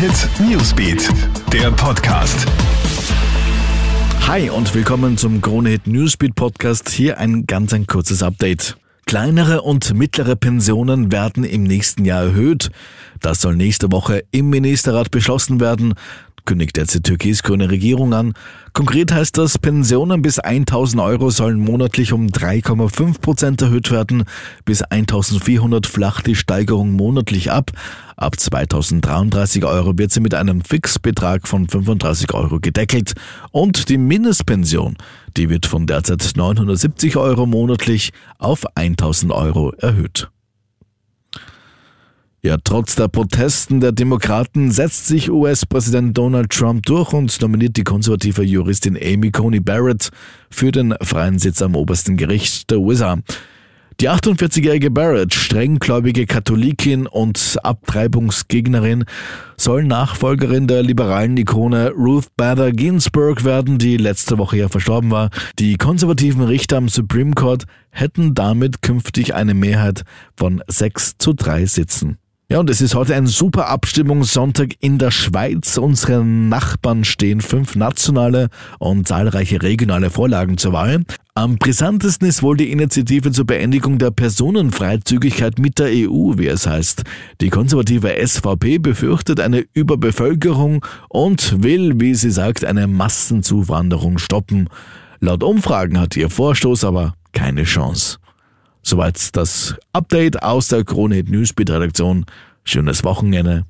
Hit Newsbeat, der Podcast. Hi und willkommen zum Krone Hit Newsbeat Podcast. Hier ein ganz ein kurzes Update. Kleinere und mittlere Pensionen werden im nächsten Jahr erhöht. Das soll nächste Woche im Ministerrat beschlossen werden kündigt jetzt die türkis-grüne Regierung an. Konkret heißt das, Pensionen bis 1000 Euro sollen monatlich um 3,5 Prozent erhöht werden. Bis 1400 flacht die Steigerung monatlich ab. Ab 2033 Euro wird sie mit einem Fixbetrag von 35 Euro gedeckelt. Und die Mindestpension, die wird von derzeit 970 Euro monatlich auf 1000 Euro erhöht. Ja, trotz der Protesten der Demokraten setzt sich US-Präsident Donald Trump durch und nominiert die konservative Juristin Amy Coney Barrett für den freien Sitz am obersten Gericht der USA. Die 48-jährige Barrett, strenggläubige Katholikin und Abtreibungsgegnerin, soll Nachfolgerin der liberalen Ikone Ruth Bader Ginsburg werden, die letzte Woche ja verstorben war. Die konservativen Richter am Supreme Court hätten damit künftig eine Mehrheit von 6 zu 3 Sitzen. Ja, und es ist heute ein super Abstimmungssonntag in der Schweiz. Unsere Nachbarn stehen fünf nationale und zahlreiche regionale Vorlagen zur Wahl. Am brisantesten ist wohl die Initiative zur Beendigung der Personenfreizügigkeit mit der EU, wie es heißt. Die konservative SVP befürchtet eine Überbevölkerung und will, wie sie sagt, eine Massenzuwanderung stoppen. Laut Umfragen hat ihr Vorstoß aber keine Chance. Soweit das Update aus der Krone Newsbeat Redaktion. Schönes Wochenende.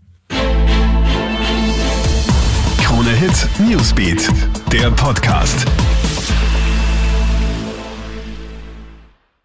Krone Hit Newsbeat, der Podcast.